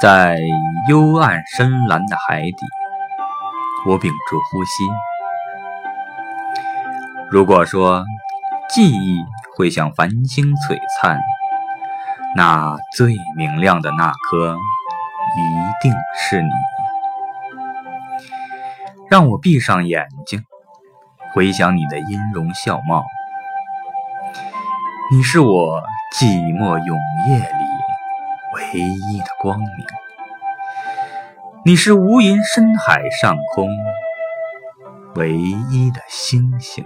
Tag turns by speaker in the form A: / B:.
A: 在幽暗深蓝的海底，我屏住呼吸。如果说记忆会像繁星璀璨，那最明亮的那颗一定是你。让我闭上眼睛，回想你的音容笑貌。你是我寂寞永夜里唯一的光明，你是无垠深海上空唯一的星星。